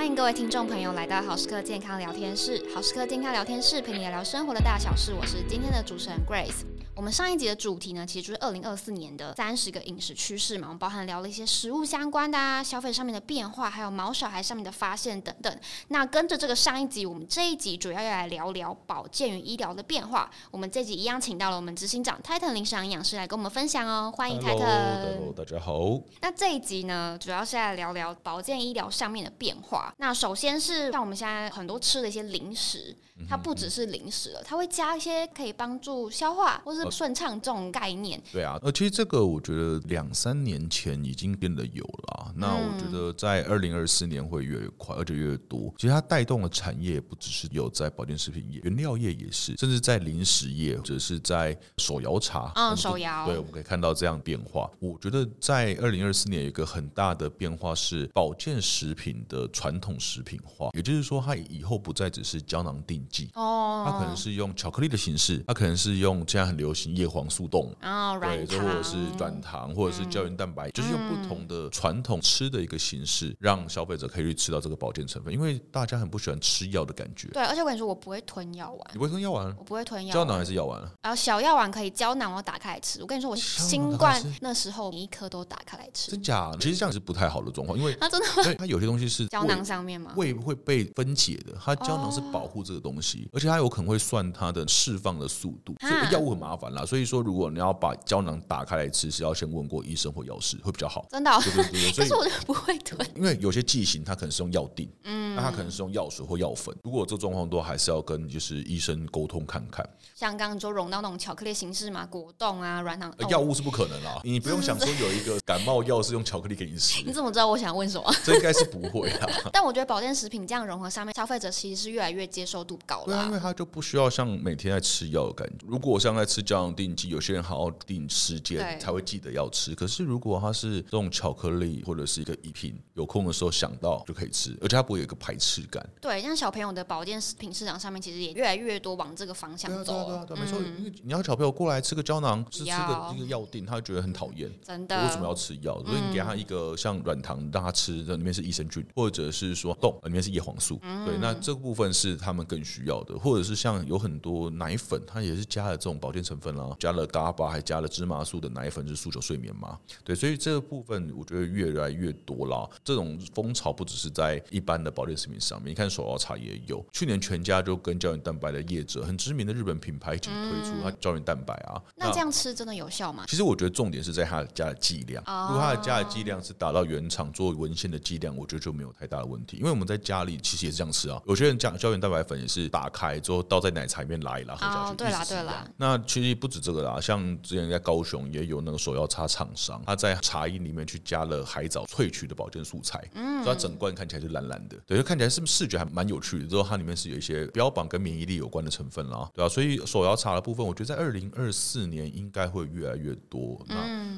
欢迎各位听众朋友来到好时刻健康聊天室。好时刻健康聊天室陪你聊聊生活的大小事，我是今天的主持人 Grace。我们上一集的主题呢，其实就是二零二四年的三十个饮食趋势嘛，我们包含聊了一些食物相关的啊，消费上面的变化，还有毛小孩上面的发现等等。那跟着这个上一集，我们这一集主要要来聊聊保健与医疗的变化。我们这集一样请到了我们执行长 Titan 林氏营养师来跟我们分享哦，欢迎 Titan。Hello，大家好。那这一集呢，主要是来聊聊保健医疗上面的变化。那首先是像我们现在很多吃的一些零食，它不只是零食了，它会加一些可以帮助消化或是顺畅这种。概念对啊，呃，其实这个我觉得两三年前已经变得有了。那我觉得在二零二四年会越来越快，而且越多。其实它带动的产业不只是有在保健食品业，原料业也是，甚至在零食业或者是在手摇茶，嗯，手摇，对，我们可以看到这样变化。我觉得在二零二四年有一个很大的变化是保健食品的传统食品化，也就是说，它以后不再只是胶囊定剂哦，它可能是用巧克力的形式，它可能是用现在很流行叶黄素冻。啊，软对，或者是软糖，或者是胶原蛋白，就是用不同的传统吃的一个形式，让消费者可以去吃到这个保健成分。因为大家很不喜欢吃药的感觉。对，而且我跟你说，我不会吞药丸。你不会吞药丸？我不会吞药。胶囊还是药丸？然后小药丸可以，胶囊我打开来吃。我跟你说，我新冠那时候每一颗都打开来吃。真假？其实这样是不太好的状况，因为它真的会，它有些东西是胶囊上面嘛？胃会被分解的。它胶囊是保护这个东西，而且它有可能会算它的释放的速度。所以药物很麻烦啦。所以说，如果你要把胶囊打开来吃，是要先问过医生或药师会比较好。真的、哦，对对对，对，所以 是我就不会吞，因为有些剂型它可能是用药定，嗯，那它可能是用药水或药粉。如果这状况都还是要跟就是医生沟通看看。像刚刚说融到那种巧克力形式嘛，果冻啊，软糖，药物是不可能啦。你不用想说有一个感冒药是用巧克力给你吃。你怎么知道我想问什么？这应该是不会啦。但我觉得保健食品这样融合上面，消费者其实是越来越接受度高了。对啊，因为他就不需要像每天在吃药的感觉。如果像在吃胶囊定剂，有些人还要定时间才会。记得要吃，可是如果它是这种巧克力或者是一个饮品，有空的时候想到就可以吃，而且它不会有一个排斥感。对，像小朋友的保健食品市场上面，其实也越来越多往这个方向走。对啊，对啊，对啊，没错。因为你要小朋友过来吃个胶囊，吃吃个一个药定，他会觉得很讨厌。真的？为什么要吃药？所以你给他一个像软糖，让他吃，这里面是益生菌，或者是说冻，里面是叶黄素。对，那这个部分是他们更需要的，或者是像有很多奶粉，它也是加了这种保健成分啦，加了 GABA，还加了芝麻素的奶粉。是诉求睡眠嘛？对，所以这个部分我觉得越来越多啦。这种风潮不只是在一般的保健食品上面，你看手摇茶也有。去年全家就跟胶原蛋白的业者，很知名的日本品牌一起推出它胶原蛋白啊。那这样吃真的有效吗？其实我觉得重点是在它加的剂量。如果它的加的剂量是达到原厂做文献的剂量，我觉得就没有太大的问题。因为我们在家里其实也是这样吃啊。有些人加胶原蛋白粉也是打开之后倒在奶茶里面拉一拉喝下去。对啦，对啦。那其实不止这个啦，像之前在高雄也有那个手摇茶厂商，他在茶饮里面去加了海藻萃取的保健素材，嗯，所以它整罐看起来就蓝蓝的，对，就看起来是不是视觉还蛮有趣的。之后它里面是有一些标榜跟免疫力有关的成分啦，对啊，所以手摇茶的部分，我觉得在二零二四年应该会越来越多。那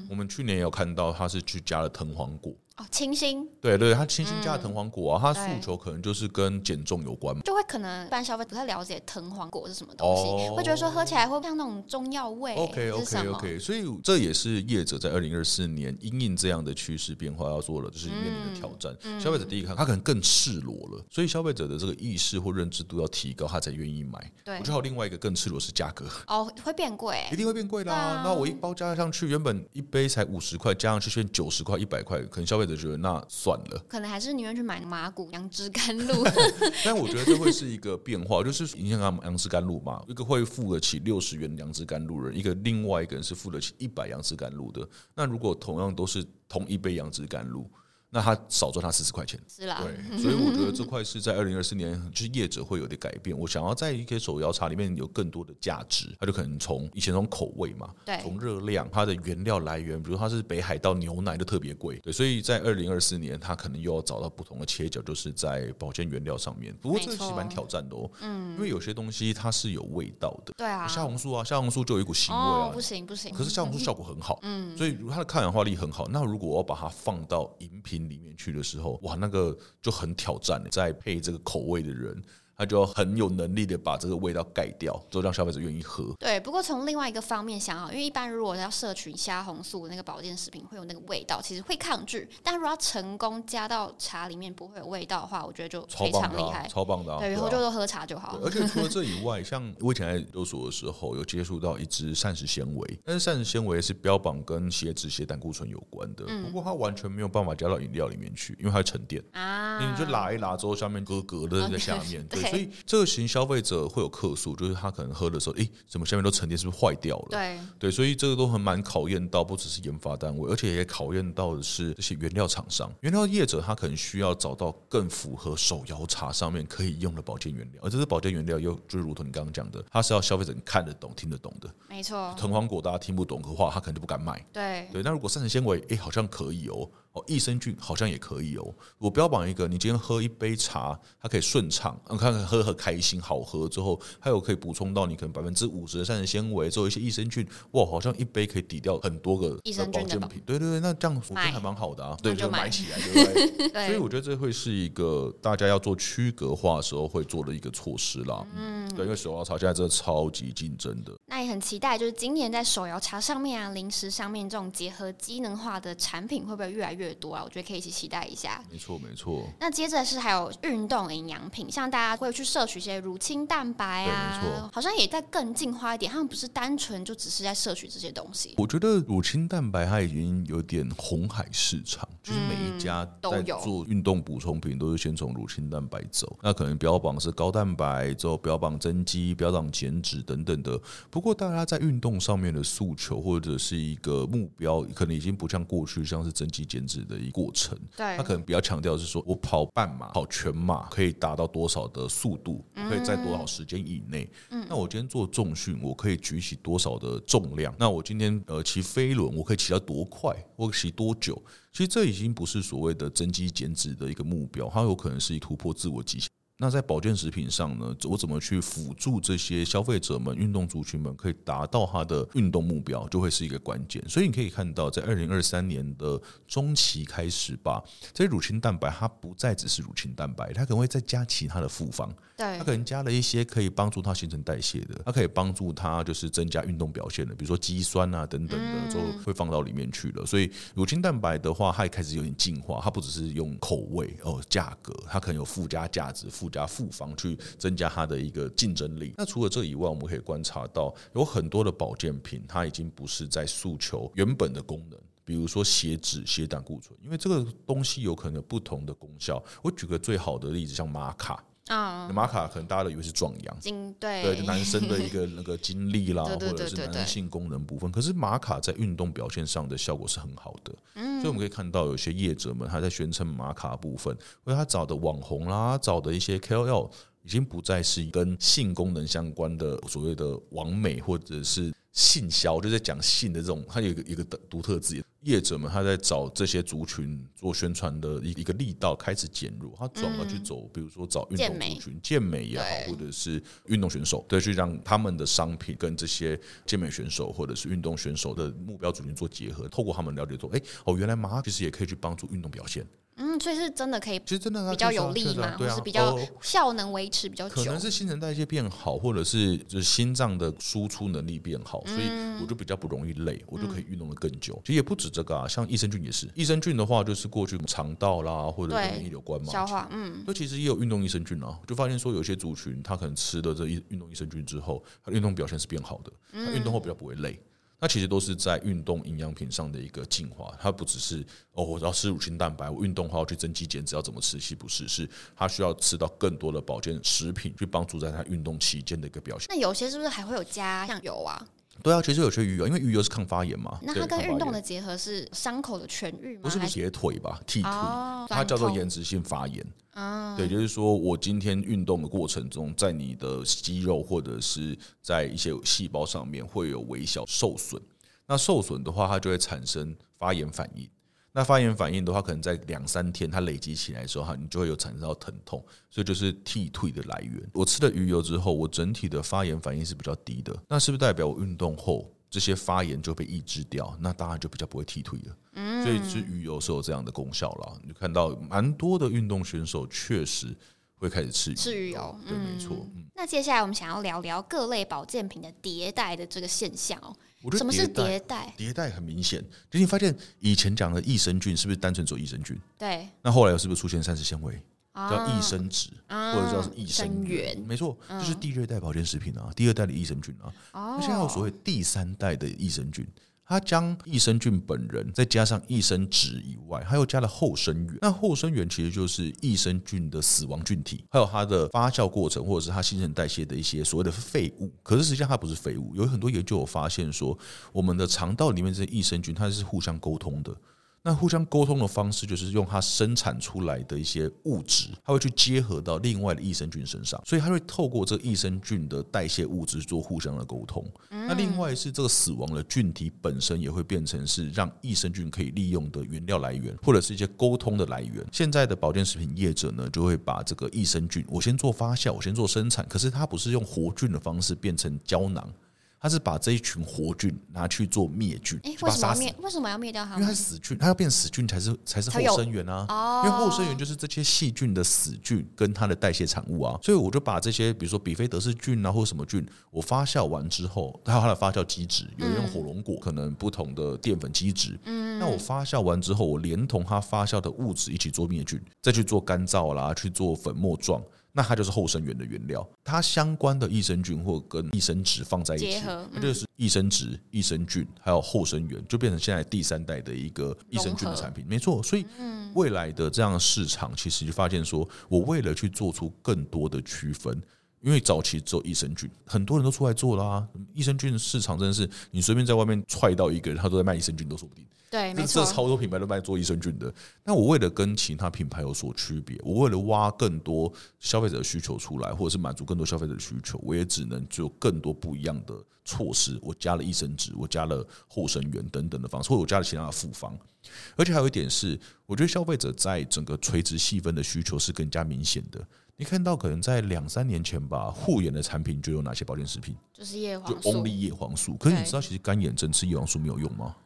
我们去年也有看到，它是去加了藤黄果。哦，清新，对对，它清新加藤黄果啊，它诉求可能就是跟减重有关嘛，就会可能一般消费不太了解藤黄果是什么东西，会觉得说喝起来会像那种中药味。OK OK OK，所以这也是业者在二零二四年因应这样的趋势变化要做的，就是面临的挑战。消费者第一看，他可能更赤裸了，所以消费者的这个意识或认知度要提高，他才愿意买。对，我觉得还有另外一个更赤裸是价格。哦，会变贵，一定会变贵啦。那我一包加上去，原本一杯才五十块，加上去现在九十块、一百块，可能消费者觉得那。算了，可能还是宁愿去买麻古杨枝甘露。但我觉得这会是一个变化，就是你想看，杨枝甘露嘛，一个会付得起六十元杨枝甘露的人，一个另外一个人是付得起一百杨枝甘露的。那如果同样都是同一杯杨枝甘露。那他少赚他四十块钱，是啦。对，所以我觉得这块是在二零二四年，就是业者会有点改变。我想要在一些手摇茶里面有更多的价值，他就可能从以前从口味嘛，对，从热量，它的原料来源，比如它是北海道牛奶就特别贵，对，所以在二零二四年，他可能又要找到不同的切角，就是在保健原料上面。不过这个其实蛮挑战的哦，嗯，因为有些东西它是有味道的，对啊，虾红素啊，虾红素就有一股腥味啊，不行不行。可是虾红素效果很好，嗯，所以它的抗氧化力很好。那如果我要把它放到饮品里面去的时候，哇，那个就很挑战，在配这个口味的人。它就要很有能力的把这个味道盖掉，就让消费者愿意喝。对，不过从另外一个方面想啊，因为一般如果要摄取虾红素那个保健食品会有那个味道，其实会抗拒。但如果要成功加到茶里面不会有味道的话，我觉得就非常厉害，超棒的、啊。对，以后就多喝茶就好。而且除了这以 外，像我以前在研究所的时候有接触到一支膳食纤维，但是膳食纤维是标榜跟血脂、血胆固醇有关的，不过它完全没有办法加到饮料里面去，因为它会沉淀啊。你就拉一拉之后，下面咯咯的在下面，对，所以这个型消费者会有客诉，就是他可能喝的时候，诶，怎么下面都沉淀，是不是坏掉了？对对，所以这个都很蛮考验到，不只是研发单位，而且也考验到的是这些原料厂商、原料业者，他可能需要找到更符合手摇茶上面可以用的保健原料，而这些保健原料又就如同你刚刚讲的，它是要消费者看得懂、听得懂的。没错，藤黄果大家听不懂的话，他可能就不敢买。对对，那如果膳食纤维，诶，好像可以哦。哦，益生菌好像也可以哦。我标榜一个，你今天喝一杯茶，它可以顺畅，你看看喝喝开心，好喝之后，还有可以补充到你可能百分之五十的膳食纤维，做一些益生菌，哇，好像一杯可以抵掉很多个益生菌保健品。对对对，那这样我觉得还蛮好的啊。对，就买起来，对不对？对。所以我觉得这会是一个大家要做区隔化的时候会做的一个措施啦。嗯，对，因为手摇茶现在真的超级竞争的。那也很期待，就是今年在手摇茶上面啊，零食上面这种结合机能化的产品会不会越来？越多啊，我觉得可以一起期待一下。没错，没错。那接着是还有运动营养品，像大家会去摄取一些乳清蛋白啊，没错，好像也在更进化一点，他们不是单纯就只是在摄取这些东西。我觉得乳清蛋白它已经有点红海市场，就是每一家在做运动补充品都是先从乳清蛋白走，那可能标榜是高蛋白，之后标榜增肌、标榜减脂等等的。不过大家在运动上面的诉求或者是一个目标，可能已经不像过去像是增肌减脂。的一个过程，对，他可能比较强调是说，我跑半马、跑全马可以达到多少的速度，可以在多少时间以内。嗯，那我今天做重训，我可以举起多少的重量？那我今天呃骑飞轮，我可以骑到多快？我骑多久？其实这已经不是所谓的增肌减脂的一个目标，它有可能是突破自我极限。那在保健食品上呢，我怎么去辅助这些消费者们、运动族群们可以达到他的运动目标，就会是一个关键。所以你可以看到，在二零二三年的中期开始吧，这些乳清蛋白它不再只是乳清蛋白，它可能会再加其他的复方。对，它可能加了一些可以帮助它新陈代谢的，它可以帮助它就是增加运动表现的，比如说肌酸啊等等的，都会放到里面去了。所以乳清蛋白的话，它也开始有点进化，它不只是用口味哦，价格，它可能有附加价值、附加复方去增加它的一个竞争力。那除了这以外，我们可以观察到有很多的保健品，它已经不是在诉求原本的功能，比如说血脂、血胆固醇，因为这个东西有可能有不同的功效。我举个最好的例子，像玛卡。啊，玛卡可能大家都以为是壮阳，对，对，男生的一个那个精力啦，或者是男性功能部分。可是玛卡在运动表现上的效果是很好的，嗯，所以我们可以看到有些业者们还在宣称玛卡部分，因为他找的网红啦，找的一些 KOL，已经不再是跟性功能相关的所谓的网美或者是。性销就在讲性的这种，它有一个一个独特字眼。业者们他在找这些族群做宣传的一一个力道开始减弱，他转而去走，比如说找运动族群，健美。也好，或者是运动选手，对，去让他们的商品跟这些健美选手或者是运动选手的目标族群做结合，透过他们了解说，哎，哦，原来马其实也可以去帮助运动表现。嗯，所以是真的可以，其实真的比较有利嘛，或是比较效能维持比较久，可能是新陈代谢变好，或者是就是心脏的输出能力变好，所以我就比较不容易累，我就可以运动的更久。其实也不止这个啊，像益生菌也是，益生菌的话就是过去肠道啦，或者跟免疫有关嘛，消化，嗯，那其实也有运动益生菌啊，就发现说有些族群他可能吃了这一运动益生菌之后，他运动表现是变好的，他运动后比较不会累。那其实都是在运动营养品上的一个进化，它不只是哦，我要吃乳清蛋白，我运动后要去增肌减脂，要怎么吃？不是，是它需要吃到更多的保健食品，去帮助在它运动期间的一个表现。那有些是不是还会有加酱油啊？对啊，其实有些鱼油，因为鱼油是抗发炎嘛。那它跟运动的结合是伤口的痊愈吗？不是铁腿吧？剃腿，哦、它叫做延迟性发炎。啊，对，就是说我今天运动的过程中，在你的肌肉或者是在一些细胞上面会有微小受损。那受损的话，它就会产生发炎反应。那发炎反应的话，可能在两三天它累积起来的时候，哈，你就会有产生到疼痛，所以就是剃退的来源。我吃了鱼油之后，我整体的发炎反应是比较低的。那是不是代表我运动后这些发炎就被抑制掉？那当然就比较不会剃退了。所以吃鱼油是有这样的功效了。你看到蛮多的运动选手确实。会开始吃吃鱼油。对，没错。嗯，那接下来我们想要聊聊各类保健品的迭代的这个现象哦。我觉得什么是迭代？迭代很明显，就你发现以前讲的益生菌是不是单纯做益生菌？对。那后来是不是出现膳食纤维？叫益生脂，或者叫益生元，没错，就是第二代保健食品啊，第二代的益生菌啊。那现在有所谓第三代的益生菌，它将益生菌本人再加上益生脂以外，它又加了后生元。那后生元其实就是益生菌的死亡菌体，还有它的发酵过程，或者是它新陈代谢的一些所谓的废物。可是实际上它不是废物，有很多研究有发现说，我们的肠道里面这些益生菌它是互相沟通的。那互相沟通的方式就是用它生产出来的一些物质，它会去结合到另外的益生菌身上，所以它会透过这个益生菌的代谢物质做互相的沟通。那另外是这个死亡的菌体本身也会变成是让益生菌可以利用的原料来源，或者是一些沟通的来源。现在的保健食品业者呢，就会把这个益生菌，我先做发酵，我先做生产，可是它不是用活菌的方式变成胶囊。他是把这一群活菌拿去做灭菌，哎，为什么要灭？为什么要灭掉它？因为它是死菌，它要变死菌才是才是后生源啊。因为后生源就是这些细菌的死菌跟它的代谢产物啊。所以我就把这些，比如说比菲德氏菌啊，或者什么菌，我发酵完之后，它有它的发酵机制，有人用火龙果，可能不同的淀粉机制。嗯，那我发酵完之后，我连同它发酵的物质一起做灭菌，再去做干燥啦，去做粉末状。那它就是后生元的原料，它相关的益生菌或跟益生值放在一起，它就是益生值、益生菌还有后生元，就变成现在第三代的一个益生菌的产品。没错，所以未来的这样的市场，其实就发现说，我为了去做出更多的区分，因为早期只有益生菌，很多人都出来做啦、啊。益生菌的市场真的是，你随便在外面踹到一个人，他都在卖益生菌都说不定。对，没错，这超多品牌都卖做益生菌的。那我为了跟其他品牌有所区别，我为了挖更多消费者的需求出来，或者是满足更多消费者的需求，我也只能做更多不一样的措施。我加了益生质，我加了后生元等等的方式，或者我加了其他的复方。而且还有一点是，我觉得消费者在整个垂直细分的需求是更加明显的。你看到可能在两三年前吧，护眼的产品就有哪些保健食品？就是叶黄素，就 Only 叶黄素。可是你知道，其实干眼症吃叶黄素没有用吗？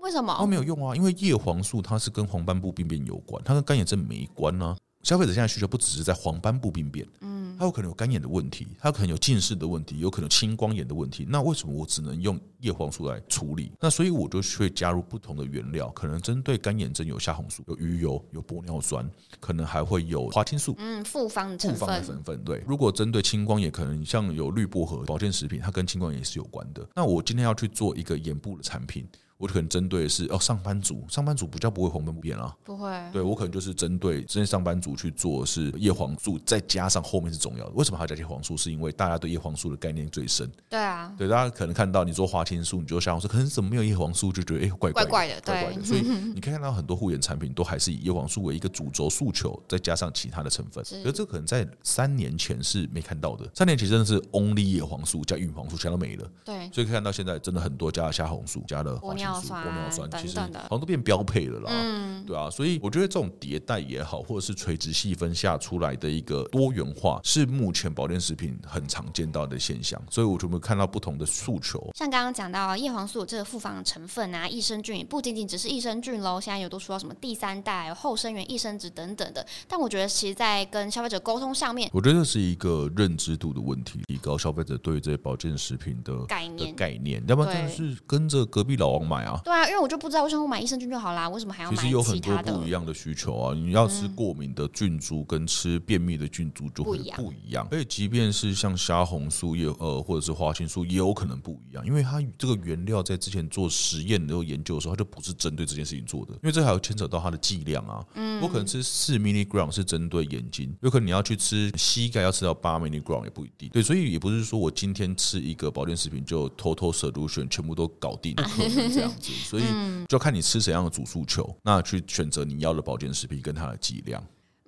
为什么？它没有用啊，因为叶黄素它是跟黄斑部病变有关，它跟干眼症没关啊。消费者现在需求不只是在黄斑部病变，嗯，它有可能有干眼的问题，它可能有近视的问题，有可能有青光眼的问题。那为什么我只能用叶黄素来处理？那所以我就会加入不同的原料，可能针对干眼症有虾红素、有鱼油、有玻尿酸，可能还会有花青素，嗯，复方成分，复方的成分。对，如果针对青光眼，可能像有绿薄荷保健食品，它跟青光眼也是有关的。那我今天要去做一个眼部的产品。我可能针对的是哦，上班族，上班族比较不会黄斑部变啊，不会。对，我可能就是针对这些上班族去做是叶黄素，再加上后面是重要的。为什么还要加叶黄素？是因为大家对叶黄素的概念最深。对啊，对，大家可能看到你做花青素，你就想说，可能怎么没有叶黄素，就觉得哎、欸，怪怪的，怪怪的，怪怪的。所以 你可以看到很多护眼产品都还是以叶黄素为一个主轴诉求，再加上其他的成分。是，而这可能在三年前是没看到的。三年前真的是 only 叶黄素加玉米黄素，全都没了。对，所以可以看到现在真的很多加了虾红素，加了花青素、玻尿酸。其实好像都变标配了啦，嗯，对啊，所以我觉得这种迭代也好，或者是垂直细分下出来的一个多元化，是目前保健食品很常见到的现象。所以我就会看到不同的诉求，像刚刚讲到叶黄素这个复方成分啊，益生菌不仅仅只是益生菌喽，现在有都说到什么第三代后生元、益生值等等的。但我觉得，其实，在跟消费者沟通上面，我觉得是一个认知度的问题，提高消费者对于这些保健食品的概念概念，要不然真的是跟着隔壁老王买啊。对啊，因为我就。不知道为什么我买益生菌就好啦？为什么还要买其？其实有很多不一样的需求啊！你要吃过敏的菌株，跟吃便秘的菌株就会不一样。而且，即便是像虾红素也呃，或者是花青素，也有可能不一样，因为它这个原料在之前做实验的研究的时候，它就不是针对这件事情做的。因为这还有牵扯到它的剂量啊。嗯，我可能吃四 milligram 是针对眼睛，有可能你要去吃膝盖要吃到八 milligram 也不一定。对，所以也不是说我今天吃一个保健食品就 total solution 全部都搞定，不可能这样子。所以。就看你吃怎样的主诉求，那去选择你要的保健食品跟它的剂量。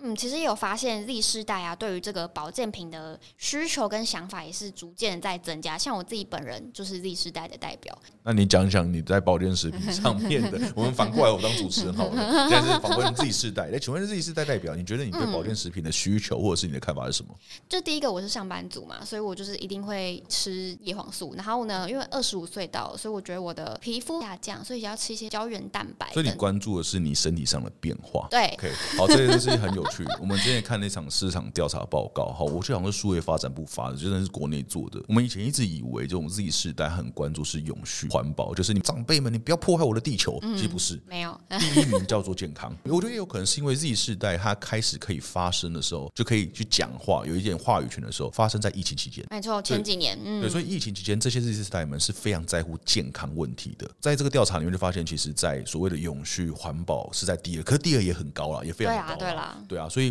嗯，其实也有发现，Z 世代啊，对于这个保健品的需求跟想法也是逐渐在增加。像我自己本人就是 Z 世代的代表。那你讲讲你在保健食品上面的，我们反过来我当主持人好了，现在是访问 Z 世代。那，请问 Z 世代代表，你觉得你对保健食品的需求或者是你的看法是什么？就第一个，我是上班族嘛，所以我就是一定会吃叶黄素。然后呢，因为二十五岁到了，所以我觉得我的皮肤下降，所以要吃一些胶原蛋白。所以你关注的是你身体上的变化。对，OK，好，这个是很有趣。我们之前看那场市场调查报告，好，我就好像是数位发展部发的，真的是国内做的。我们以前一直以为，就我们 Z 世代很关注是永续环保，就是你长辈们，你不要破坏我的地球。其实不是，没有。第一名叫做健康。我觉得也有可能是因为 Z 世代他开始可以发声的时候，就可以去讲话，有一点话语权的时候，发生在疫情期间。没错，前几年，嗯，对，所以疫情期间，这些 Z 世代们是非常在乎健康问题的。在这个调查里面就发现，其实，在所谓的永续环保是在第二，可是第二也很高了，也非常高。对啦，对啊，所以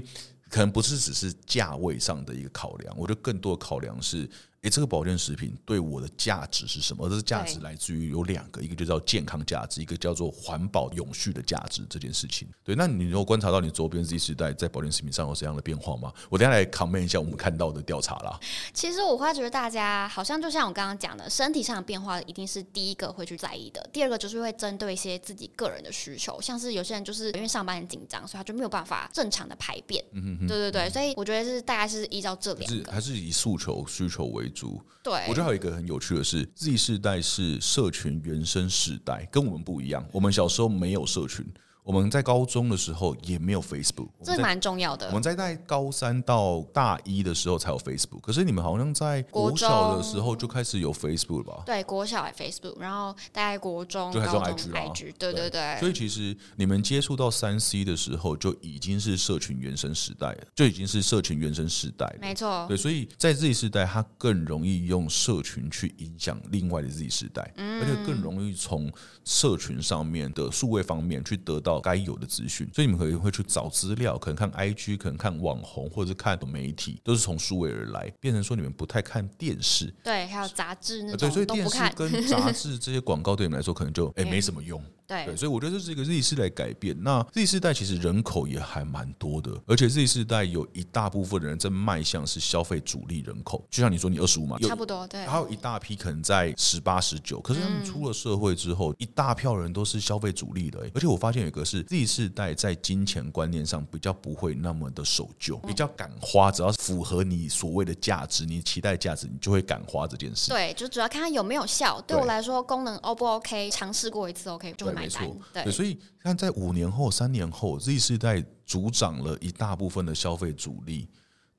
可能不是只是价位上的一个考量，我觉得更多的考量是。诶，这个保健食品对我的价值是什么？而这个价值来自于有两个，一个就叫健康价值，一个叫做环保永续的价值。这件事情，对。那你有观察到你周边 Z 时代在保健食品上有什么样的变化吗？我等下来 comment 一下我们看到的调查啦。其实我会觉得大家好像就像我刚刚讲的，身体上的变化一定是第一个会去在意的，第二个就是会针对一些自己个人的需求，像是有些人就是因为上班很紧张，所以他就没有办法正常的排便。嗯哼哼。对对对，所以我觉得是大概是依照这两个，还是以诉求需求为主。对，我觉得还有一个很有趣的是，Z 世代是社群原生世代，跟我们不一样。我们小时候没有社群。我们在高中的时候也没有 Facebook，这蛮重要的。我们在在高三到大一的时候才有 Facebook，可是你们好像在国小的时候就开始有 Facebook 了吧？对，国小有 Facebook，然后大概国中、高中 IG，对对对。所以其实你们接触到三 C 的时候，就已经是社群原生时代了，就已经是社群原生时代了。没错。对，所以在 Z 时代，它更容易用社群去影响另外的 Z 时代，而且更容易从社群上面的数位方面去得到该有的资讯，所以你们可能会去找资料，可能看 IG，可能看网红，或者是看媒体，都是从数位而来，变成说你们不太看电视，对，还有杂志那种，对，所以电视跟杂志这些广告对你们来说可能就哎、欸、没什么用。对，对，所以我觉得这是一个 Z 世代改变。那 Z 世代其实人口也还蛮多的，而且 Z 世代有一大部分的人正迈向是消费主力人口。就像你说，你二十五嘛，差不多对。还有一大批可能在十八、十九，可是他们出了社会之后，嗯、一大票人都是消费主力的。而且我发现有一个是 Z 世代在金钱观念上比较不会那么的守旧，比较敢花，只要符合你所谓的价值，你期待价值，你就会敢花这件事。对，就主要看它有没有效。对我来说，功能 O 不 OK，尝试过一次 OK 就会买单。对。所以，看在五年后、三年后，Z 世代主掌了一大部分的消费主力。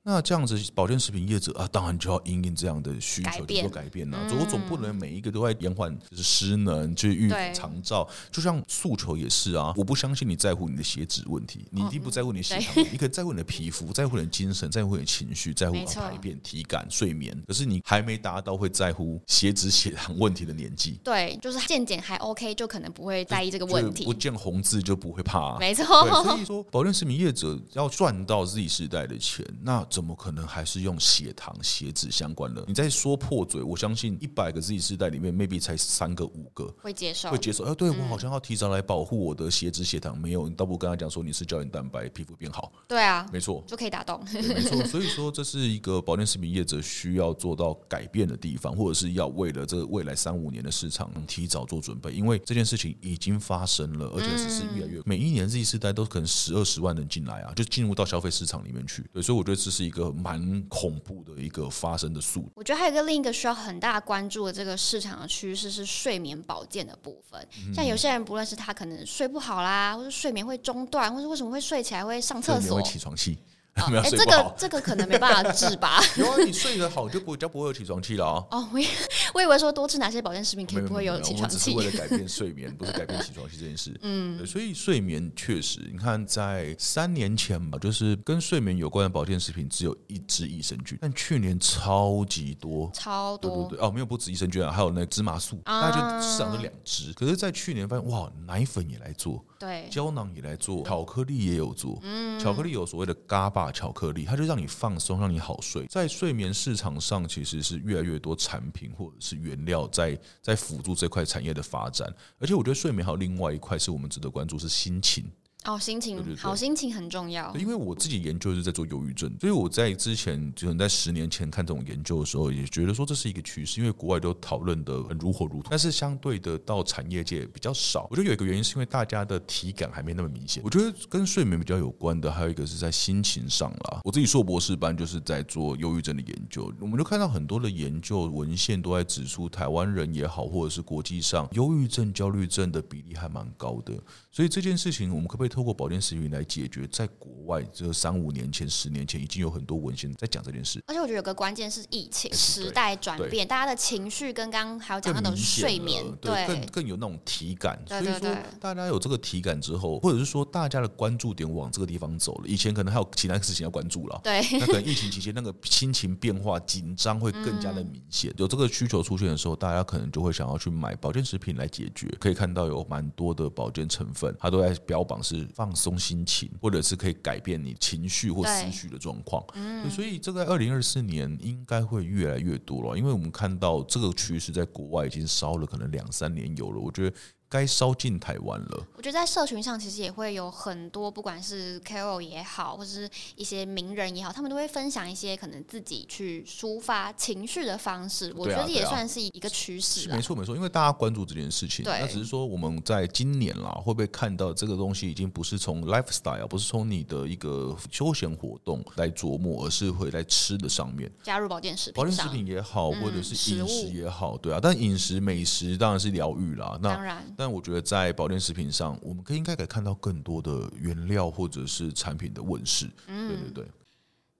那这样子，保健食品业者啊，当然就要因应这样的需求去做改变了。我总不能每一个都在延缓，就是失能，就是预防长照。就像诉求也是啊，我不相信你在乎你的血脂问题，你一定不在乎你的血糖，你可以在乎你的皮肤，在乎你的精神，在乎你的情绪，在乎排便、体感、睡眠。可是你还没达到会在乎血脂、血糖问题的年纪。对，就是健检还 OK，就可能不会在意这个问题。不见红字就不会怕。没错。所以说，保健食品业者要赚到 Z 世代的钱，那。怎么可能还是用血糖、血脂相关的？你在说破嘴，我相信一百个 Z 世代里面，maybe 才三个、五个会接受，会接受。哎，对我好像要提早来保护我的血脂、血糖，没有，你倒不如跟他讲说，你是胶原蛋白，皮肤变好。对啊，没错，就可以打动。没错，所以说这是一个保健食品业者需要做到改变的地方，或者是要为了这个未来三五年的市场提早做准备，因为这件事情已经发生了，而且只是越来越，每一年 Z 世代都可能十二十万人进来啊，就进入到消费市场里面去。对，所以我觉得这是。一个蛮恐怖的一个发生的速度。我觉得还有一个另一个需要很大关注的这个市场的趋势是睡眠保健的部分。像有些人不论是他可能睡不好啦，或者睡眠会中断，或者为什么会睡起来会上厕所，会起床气。哎、哦欸，这个这个可能没办法治吧？有啊，你睡得好就不就不会有起床气了啊。哦，我 我以为说多吃哪些保健食品可以不会有起床气。我们只是为了改变睡眠，不是改变起床气这件事。嗯，所以睡眠确实，你看在三年前吧，就是跟睡眠有关的保健食品只有一支益生菌，但去年超级多，超多。对对对，哦，没有不止益生菌啊，还有那个芝麻素，大概就市场是两支。可是，在去年发现哇，奶粉也来做。对，胶囊也来做，巧克力也有做。嗯，巧克力有所谓的 GABA 巧克力，它就让你放松，让你好睡。在睡眠市场上，其实是越来越多产品或者是原料在在辅助这块产业的发展。而且，我觉得睡眠还有另外一块是我们值得关注，是心情。哦，心情对对对，好，心情很重要。因为我自己研究是在做忧郁症，所以我在之前就在十年前看这种研究的时候，也觉得说这是一个趋势，因为国外都讨论的很如火如荼。但是相对的，到产业界比较少。我觉得有一个原因是因为大家的体感还没那么明显。我觉得跟睡眠比较有关的，还有一个是在心情上啦。我自己硕博士班就是在做忧郁症的研究，我们就看到很多的研究文献都在指出，台湾人也好，或者是国际上忧郁症、焦虑症的比例还蛮高的。所以这件事情，我们可不可以透过保健食品来解决，在国外这三五年前、十年前已经有很多文献在讲这件事。而且我觉得有个关键是疫情时代转变，大家的情绪跟刚刚还有讲那种睡眠，对，更更有那种体感。对对对，所以说大家有这个体感之后，或者是说大家的关注点往这个地方走了。以前可能还有其他事情要关注了，对，那可能疫情期间那个心情变化、紧张会更加的明显。嗯、有这个需求出现的时候，大家可能就会想要去买保健食品来解决。可以看到有蛮多的保健成分，它都在标榜是放松心情，或者是可以改变你情绪或思绪的状况。嗯，所以这个二零二四年应该会越来越多了，因为我们看到这个趋势在国外已经烧了可能两三年有了。我觉得。该烧进台湾了。我觉得在社群上其实也会有很多，不管是 KOL 也好，或者是一些名人也好，他们都会分享一些可能自己去抒发情绪的方式。我觉得也算是一个趋势。没错没错，因为大家关注这件事情，那只是说我们在今年啦，会不会看到这个东西已经不是从 lifestyle，不是从你的一个休闲活动来琢磨，而是会在吃的上面加入保健食品。保健食品也好，或者是饮食也好，对啊。但饮食美食当然是疗愈啦，那当然。但我觉得在保健食品上，我们可以应该可以看到更多的原料或者是产品的问世。嗯，对对对。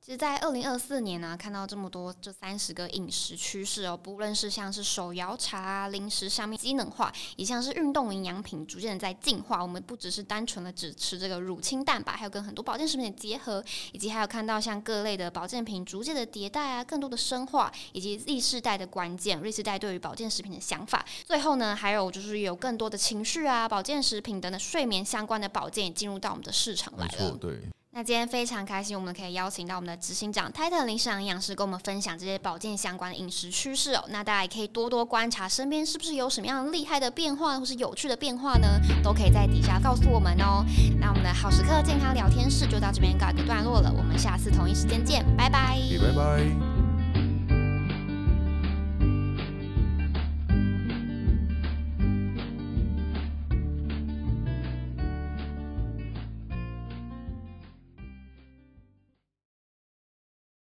其实，在二零二四年呢、啊，看到这么多这三十个饮食趋势哦，不论是像是手摇茶、啊、零食上面机能化，也像是运动营养品逐渐的在进化。我们不只是单纯的只吃这个乳清蛋白，还有跟很多保健食品的结合，以及还有看到像各类的保健品逐渐的迭代啊，更多的深化，以及 Z 世代的关键，Z 世代对于保健食品的想法。最后呢，还有就是有更多的情绪啊、保健食品等等睡眠相关的保健也进入到我们的市场来了。对。那今天非常开心，我们可以邀请到我们的执行长泰特林氏营养师跟我们分享这些保健相关的饮食趋势哦。那大家也可以多多观察身边是不是有什么样厉害的变化或是有趣的变化呢？都可以在底下告诉我们哦。那我们的好时刻健康聊天室就到这边告一个段落了，我们下次同一时间见，拜拜。拜拜。